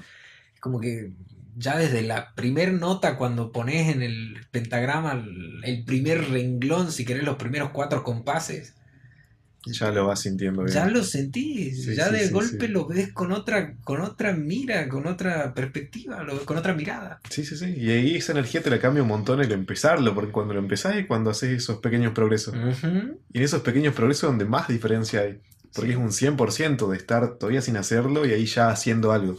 como que ya desde la primer nota cuando pones en el pentagrama el, el primer renglón, si querés los primeros cuatro compases, Ya lo vas sintiendo bien. ya lo sentís, Sí, ya sí, de sí, golpe lo ves con otra, con otra mira, con otra perspectiva, lo con otra mirada. Sí, sí, sí. Y ahí esa energía te la cambia un montón el empezarlo, porque cuando lo empezás es cuando haces esos pequeños progresos. Y en esos pequeños progresos donde más diferencia hay. Porque es un 100% de estar todavía sin hacerlo y ahí ya haciendo algo.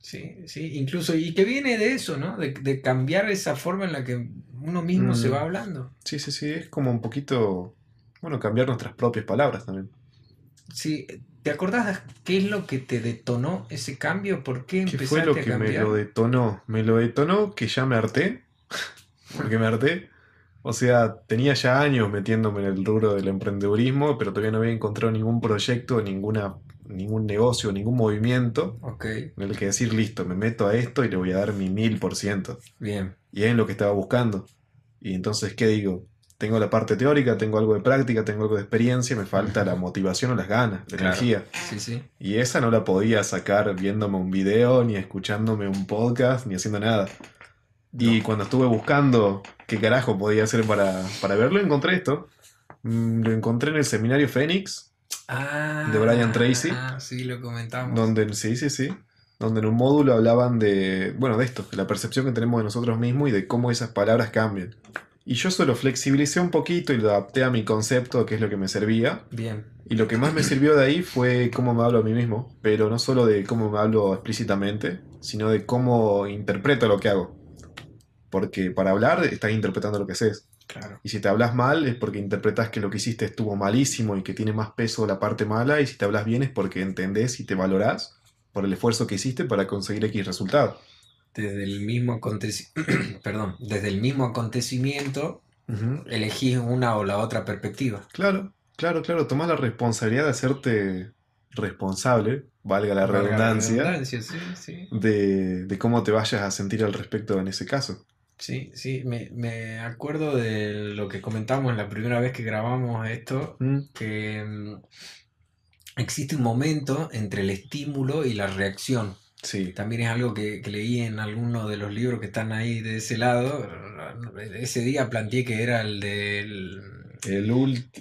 Sí, sí, incluso, y que viene de eso, ¿no? De, de cambiar esa forma en la que uno mismo se Mm. va hablando. Sí, sí, sí. Es como un poquito Bueno, cambiar nuestras propias palabras también. Sí, ¿te acordás qué es lo que te detonó ese cambio? ¿Por qué ¿Qué empezaste fue lo a que me lo detonó? Me lo detonó que ya me harté. Porque me harté. O sea, tenía ya años metiéndome en el rubro del emprendedurismo, pero todavía no había encontrado ningún proyecto, ninguna, ningún negocio, ningún movimiento Ok, en el que decir, listo, me meto a esto y le voy a dar mi mil por ciento. bien. Y es en lo que estaba buscando. Y entonces, ¿qué digo? Tengo la parte teórica, tengo algo de práctica, tengo algo de experiencia, me falta la motivación o las ganas, la Claro. energía. Sí, sí. Y esa no la podía sacar viéndome un video, ni escuchándome un podcast, ni haciendo nada. Y cuando estuve buscando qué carajo podía hacer para, para verlo, encontré esto. Mm, Lo encontré en el seminario Fénix, Ah, de Brian Tracy. Ah, sí, lo comentamos. donde, sí, sí, sí, donde en un módulo hablaban de, bueno, de esto, de la percepción que tenemos de nosotros mismos y de cómo esas palabras cambian. Y yo solo flexibilicé un poquito y lo adapté a mi concepto, que es lo que me servía. Bien. Y lo que más me sirvió de ahí fue cómo me hablo a mí mismo, pero no solo de cómo me hablo explícitamente, sino de cómo interpreto lo que hago. Porque para hablar estás interpretando lo que haces. Claro. Y si te hablas mal es porque interpretas que lo que hiciste estuvo malísimo y que tiene más peso la parte mala. Y si te hablas bien es porque entendés y te valorás por el esfuerzo que hiciste para conseguir X resultado. Desde el mismo aconteci- Perdón, desde el mismo acontecimiento Ujú. elegís una o la otra perspectiva. Claro, claro, claro. Tomás la responsabilidad de hacerte responsable, valga la Valga redundancia, redundancia, sí, sí. de, de cómo te vayas a sentir al respecto en ese caso. Sí, sí, me, me acuerdo de lo que comentamos la primera vez que grabamos esto, Mm, que mm, existe un momento entre el estímulo y la reacción. Sí, También es algo que, que leí en alguno de los libros que están ahí de ese lado. Ese día planteé que era el del el,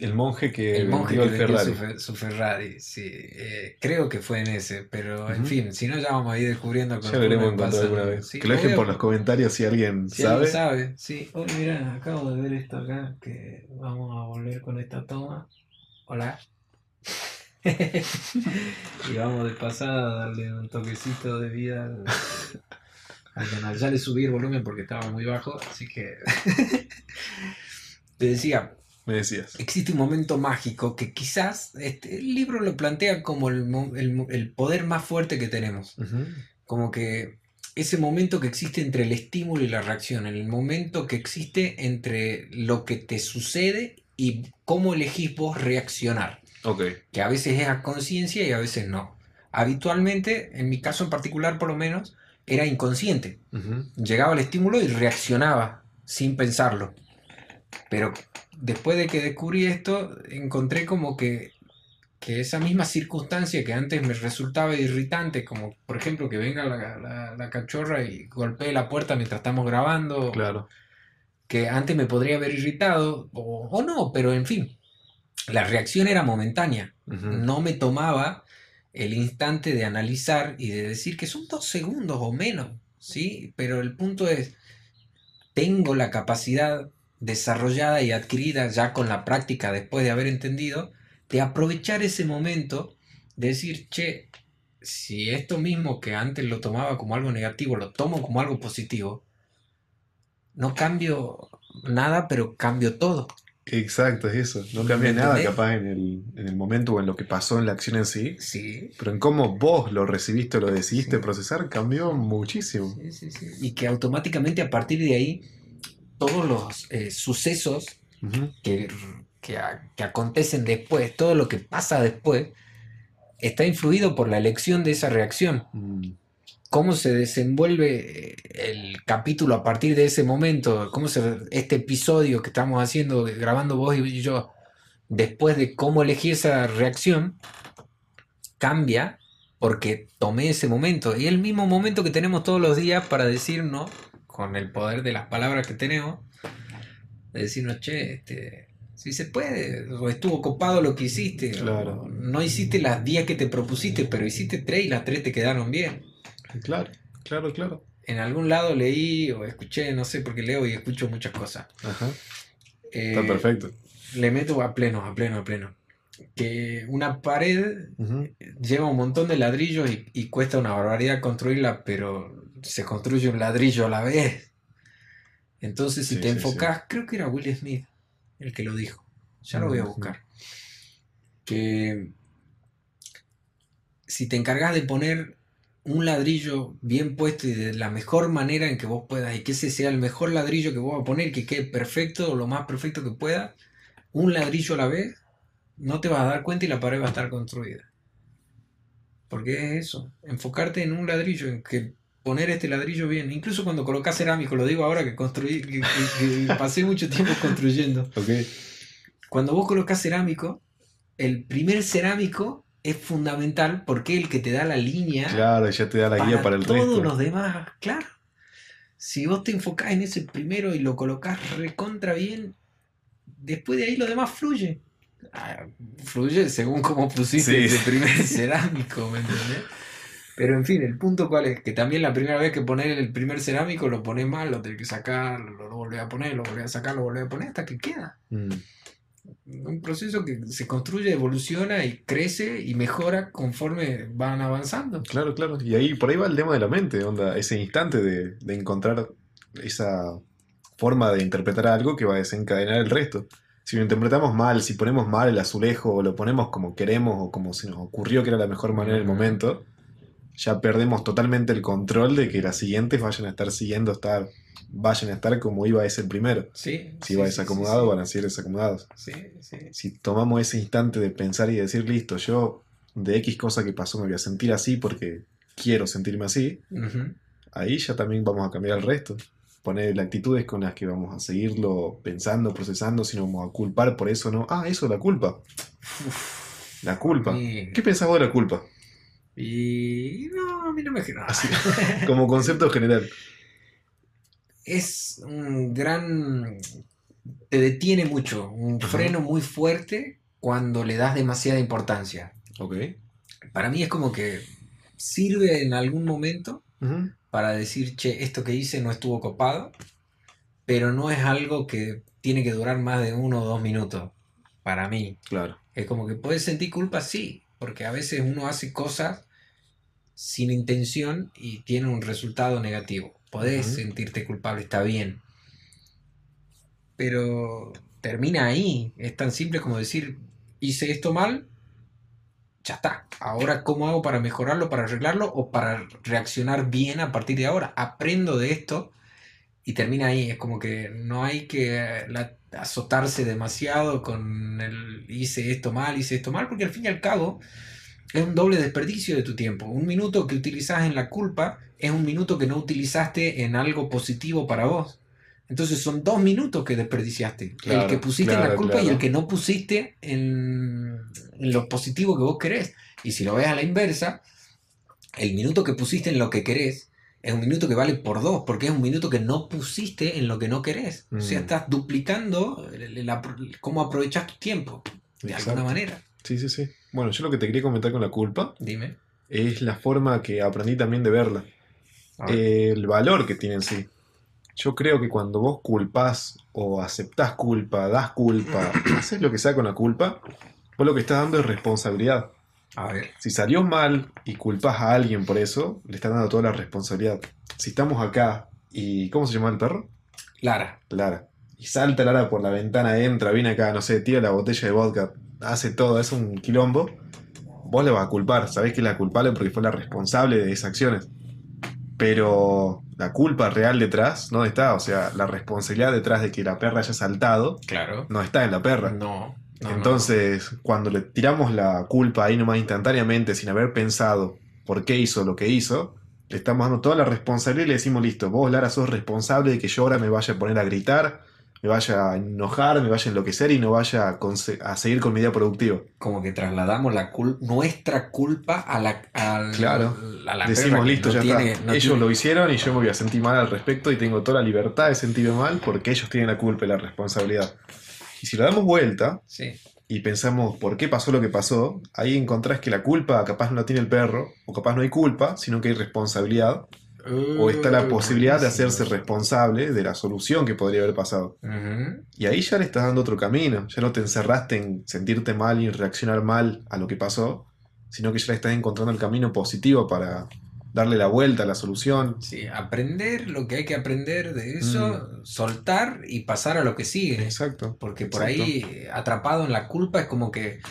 el monje que el monje que el Ferrari. su, su Ferrari. Sí, eh, creo que fue en ese, pero en Ujú. fin, si no ya vamos a ir descubriendo Ya conforme iremos encontrando pasan- alguna vez. sí, que lo dejen por los comentarios si alguien Si sabe. alguien sabe, sí. Oye, mira, acabo de ver esto acá, que vamos a volver con esta toma. Hola. y vamos de pasada a darle un toquecito de vida al, al canal. Ya le subí el volumen porque estaba muy bajo, así que... Te decía, Me decías. existe un momento mágico que quizás este, el libro lo plantea como el, el poder más fuerte que tenemos como que ese momento que existe entre el estímulo y la reacción, el momento que existe entre lo que te sucede y cómo elegís vos reaccionar, Que a veces es a conciencia y a veces no. Habitualmente, en mi caso en particular por lo menos, era inconsciente. Llegaba el estímulo y reaccionaba sin pensarlo. Pero después de que descubrí esto, encontré como que, que esa misma circunstancia que antes me resultaba irritante, como por ejemplo que venga la, la- la cachorra y golpee la puerta mientras estamos grabando, Claro. que antes me podría haber irritado, o, o no, pero en fin, la reacción era momentánea. No me tomaba el instante de analizar y de decir que son dos segundos o menos, ¿sí? Pero el punto es, tengo la capacidad desarrollada y adquirida ya con la práctica después de haber entendido, de aprovechar ese momento, de decir, che, si esto mismo que antes lo tomaba como algo negativo, lo tomo como algo positivo, no cambio nada, pero cambio todo. Exacto, es eso. No cambia nada capaz en el, en el momento o en lo que pasó en la acción en sí. Sí, Pero en cómo vos lo recibiste o lo decidiste Sí. procesar cambió muchísimo. Sí, sí, sí. Y que automáticamente a partir de ahí todos los eh, sucesos que, que, a- que acontecen después, todo lo que pasa después, está influido por la elección de esa reacción. Mm. Cómo se desenvuelve eh, el capítulo a partir de ese momento, cómo se, este episodio que estamos haciendo, grabando vos y yo, después de cómo elegí esa reacción, cambia porque tomé ese momento. Y el mismo momento que tenemos todos los días para decirnos, con el poder de las palabras que tenemos, de decirnos, che, este, si se puede, o estuvo copado lo que hiciste, Claro. no hiciste las 10 que te propusiste, pero hiciste 3 y las 3 te quedaron bien. Claro, claro, claro. En algún lado leí o escuché, no sé, porque leo y escucho muchas cosas. Ajá. Eh, Está perfecto. Le meto a pleno, a pleno, a pleno. Que una pared lleva un montón de ladrillos y, y cuesta una barbaridad construirla, pero se construye un ladrillo a la vez. Entonces, si Sí, te sí, enfocas, creo que era Will Smith el que lo dijo. Ya lo voy a buscar. Que si te encargas de poner un ladrillo bien puesto y de la mejor manera en que vos puedas, y que ese sea el mejor ladrillo que vos vas a poner, que quede perfecto, lo más perfecto que pueda, un ladrillo a la vez, no te vas a dar cuenta y la pared va a estar construida. Porque es eso, enfocarte en un ladrillo, en que poner este ladrillo bien, incluso cuando colocas cerámico, lo digo ahora que construí, que- que- que pasé mucho tiempo construyendo. Ok. Cuando vos colocas cerámico, el primer cerámico es fundamental porque el que te da la línea Claro, ya te da la guía para el todos resto. los demás, claro. Si vos te enfocás en ese primero y lo colocás recontra bien, después de ahí lo demás fluye. Ah, fluye según cómo pusiste Sí. ese primer cerámico, ¿me entendés? Pero en fin, el punto cuál es, que también la primera vez que pones el primer cerámico lo pones mal, lo tenés que sacar, lo, lo volvés a poner, lo volvés a sacar, lo volvés a poner hasta que queda. Mm. Un proceso que se construye, evoluciona y crece y mejora conforme van avanzando. Claro, claro. Y ahí, por ahí va el tema de la mente, onda, ese instante de, de encontrar esa forma de interpretar algo que va a desencadenar el resto. Si lo interpretamos mal, si ponemos mal el azulejo o lo ponemos como queremos o como se nos ocurrió que era la mejor manera en el momento, ya perdemos totalmente el control de que las siguientes vayan a estar siguiendo, estar, vayan a estar como iba ese primero. Sí, Si iba sí, desacomodado, sí. van a ser desacomodados. Si tomamos ese instante de pensar y decir, listo, yo de X cosa que pasó me voy a sentir así porque quiero sentirme así, ahí ya también vamos a cambiar el resto. Poner las actitudes con las que vamos a seguirlo pensando, procesando, si no vamos a culpar por eso, ¿no? Ah, eso, la culpa. La culpa. ¿Qué pensás vos de la culpa? Y no, a mí no me genera. Así, como concepto general. Es un gran. Te detiene mucho, un Ajá. freno muy fuerte cuando le das demasiada importancia. Ok. Para mí es como que sirve en algún momento para decir, che, esto que hice no estuvo copado, pero no es algo que tiene que durar más de uno o dos minutos. Para mí. Claro. Es como que puedes sentir culpa, sí, porque a veces uno hace cosas sin intención y tiene un resultado negativo. Podés sentirte culpable, está bien. Pero termina ahí. Es tan simple como decir, hice esto mal, ya está. Ahora, ¿cómo hago para mejorarlo, para arreglarlo o para reaccionar bien a partir de ahora? Aprendo de esto y termina ahí. Es como que no hay que eh, la- azotarse demasiado con el hice esto mal, hice esto mal, porque al fin y al cabo es un doble desperdicio de tu tiempo. Un minuto que utilizas en la culpa es un minuto que no utilizaste en algo positivo para vos. Entonces son dos minutos que desperdiciaste. Claro, el que pusiste en la claro, culpa y el que no pusiste en, en lo positivo que vos querés. Y si lo ves a la inversa, el minuto que pusiste en lo que querés es un minuto que vale por dos, porque es un minuto que no pusiste en lo que no querés. O sea, Mm. estás duplicando apro- cómo aprovechas tu tiempo, de Exacto. alguna manera. Sí, sí, sí. Bueno, yo lo que te quería comentar con la culpa Dime. es la forma que aprendí también de verla. El valor que tiene en sí. Yo creo que cuando vos culpás o aceptás culpa, das culpa, haces lo que sea con la culpa, vos lo que estás dando es responsabilidad. A ver. Si salió mal y culpás a alguien por eso, le estás dando toda la responsabilidad. Si estamos acá y. ¿Cómo se llama el perro? Lara. Lara. Y salta Lara por la ventana, entra, viene acá, no sé, tira la botella de vodka, hace todo, es un quilombo. Vos le vas a culpar, sabés que es la culpable porque fue la responsable de esas acciones. Pero la culpa real detrás no está, o sea, la responsabilidad detrás de que la perra haya saltado Claro. no está en la perra. No. No, no. Entonces, cuando le tiramos la culpa ahí nomás instantáneamente, sin haber pensado por qué hizo lo que hizo, le estamos dando toda la responsabilidad y le decimos, listo, vos Lara sos responsable de que yo ahora me vaya a poner a gritar, me vaya a enojar, me vaya a enloquecer y no vaya a, seguir con mi idea productiva. Como que trasladamos la cul- nuestra culpa a la, Claro. a la perra Decimos, listo, no ya tiene- está. no ellos tiene- lo hicieron y yo me voy a sentir mal al respecto y tengo toda la libertad de sentirme mal porque ellos tienen la culpa y la responsabilidad. Y si lo damos vuelta, Sí. y pensamos por qué pasó lo que pasó, ahí encontrás que la culpa capaz no la tiene el perro, o capaz no hay culpa, sino que hay responsabilidad, o está la Uh, posibilidad de hacerse responsable de la solución que podría haber pasado. Y ahí ya le estás dando otro camino, ya no te encerraste en sentirte mal y reaccionar mal a lo que pasó, sino que ya le estás encontrando el camino positivo para darle la vuelta a la solución. Sí, aprender lo que hay que aprender de eso, soltar y pasar a lo que sigue. Exacto. Porque por exacto. ahí, atrapado en la culpa, es como que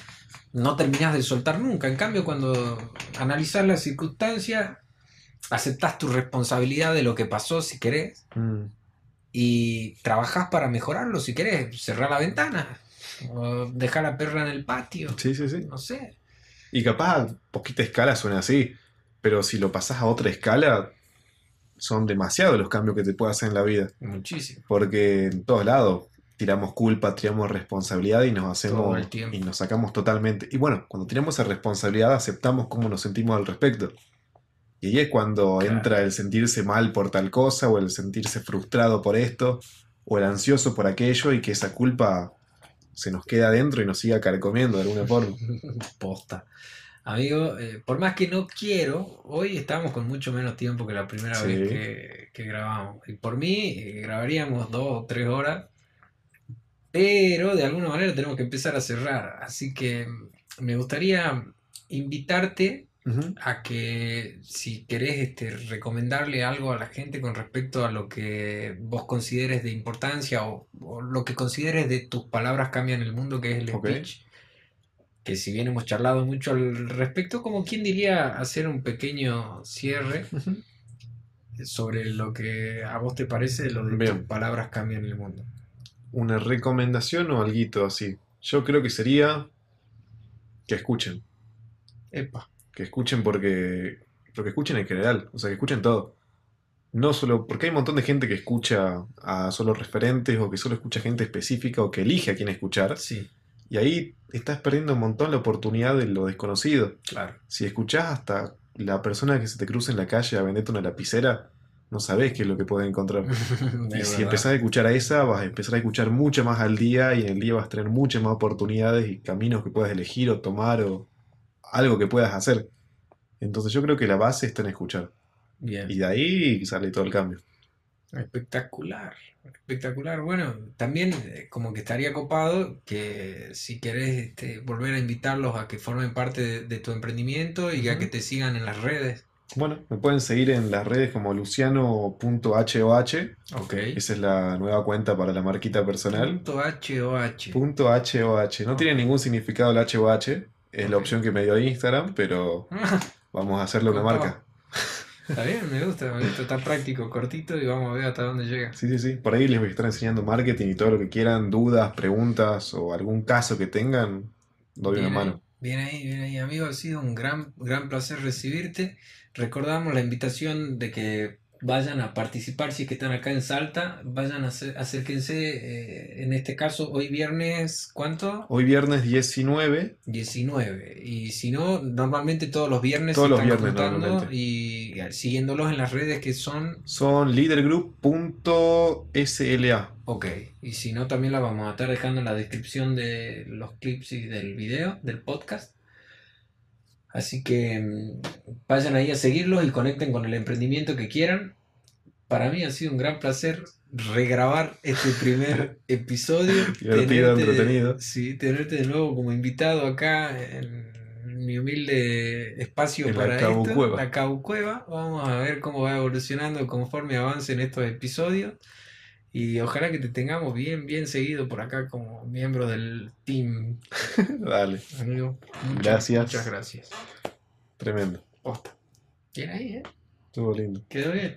no terminas de soltar nunca. En cambio, cuando analizas la circunstancia, aceptas tu responsabilidad de lo que pasó si querés Mm, y trabajás para mejorarlo si querés. Cerrar la ventana o dejar la perra en el patio. Sí, sí, sí. No sé. Y capaz a poquita escala suena así, pero si lo pasás a otra escala, son demasiados los cambios que te puede hacer en la vida. Muchísimo. Porque en todos lados tiramos culpa, tiramos responsabilidad y nos hacemos el y nos sacamos totalmente. Y bueno, cuando tiramos esa responsabilidad aceptamos cómo nos sentimos al respecto. Y ahí es cuando Claro. entra el sentirse mal por tal cosa, o el sentirse frustrado por esto, o el ansioso por aquello, y que esa culpa se nos queda adentro y nos siga carcomiendo de alguna forma. Posta. Amigo, eh, por más que no quiero, hoy estamos con mucho menos tiempo que la primera Sí. vez que, que grabamos. Y por mí, eh, grabaríamos dos o tres horas, pero de alguna manera tenemos que empezar a cerrar. Así que mm, me gustaría invitarte a que si querés este, recomendarle algo a la gente con respecto a lo que vos consideres de importancia o, o lo que consideres de tus palabras cambian el mundo, que es el speech, que si bien hemos charlado mucho al respecto, como quien diría hacer un pequeño cierre sobre lo que a vos te parece lo de Bien. tus palabras cambian el mundo. Una recomendación o algo así. Yo creo que sería que escuchen. Epa, Que escuchen porque. Pero que escuchen en general. O sea, que escuchen todo. No solo. Porque hay un montón de gente que escucha a solo referentes o que solo escucha gente específica o que elige a quién escuchar. sí, Y ahí estás perdiendo un montón la oportunidad de lo desconocido. claro. Si escuchás hasta la persona que se te cruza en la calle a venderte una lapicera, no sabés qué es lo que puedes encontrar. Y si empezás a escuchar a esa, vas a empezar a escuchar mucho más al día y en el día vas a tener muchas más oportunidades y caminos que puedas elegir o tomar o algo que puedas hacer. Entonces yo creo que la base está en escuchar. Bien. Y de ahí sale todo el cambio. Espectacular, espectacular. Bueno, también eh, como que estaría copado que si querés este, volver a invitarlos a que formen parte de, de tu emprendimiento y a Ujú. que te sigan en las redes. Bueno, me pueden seguir en las redes como luciano.hoh. Ok. Esa es la nueva cuenta para la marquita personal. HOH. HOH. No tiene ningún significado el HOH. Es la opción que me dio Instagram, pero vamos a hacerle una marca. Está bien, me gusta, me gusta, está práctico, cortito y vamos a ver hasta dónde llega. Sí, sí, sí. Por ahí les voy a estar enseñando marketing y todo lo que quieran, dudas, preguntas o algún caso que tengan, doy una mano. bien ahí, bien ahí, amigo. Ha sido un gran, gran placer recibirte. Recordamos la invitación de que vayan a participar si es que están acá en Salta. Vayan a hacer- acérquense. eh, en este caso, hoy viernes, ¿cuánto? Hoy viernes 19, 19. Y si no, normalmente todos los viernes Todos se los están viernes, y siguiéndolos en las redes que son son leadergroup.sla. Ok, y si no, también la vamos a estar dejando en la descripción de los clips y del video, del podcast. Así que mm, vayan ahí a seguirlos y conecten con el emprendimiento que quieran. Para mí ha sido un gran placer regrabar este primer episodio. Divertido, tenerte- entretenido. Sí, tenerte de nuevo como invitado acá en mi humilde espacio En la para Cabu esto, la Cabu Cueva. Vamos a ver cómo va evolucionando conforme avancen estos episodios. Y ojalá que te tengamos bien, bien seguido por acá como miembro del team, Dale, amigo. Muchas, Gracias. Muchas gracias. tremendo. Posta. Bien ahí, ¿eh? Estuvo lindo. Quedó bien.